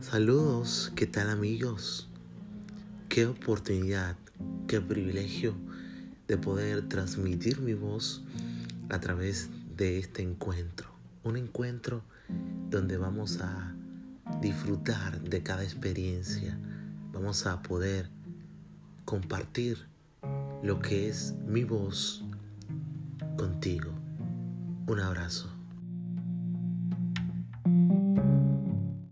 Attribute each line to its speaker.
Speaker 1: Saludos, ¿qué tal amigos? Qué oportunidad, qué privilegio de poder transmitir mi voz a través de este encuentro. Un encuentro donde vamos a disfrutar de cada experiencia. Vamos a poder compartir lo que es mi voz contigo. Un abrazo.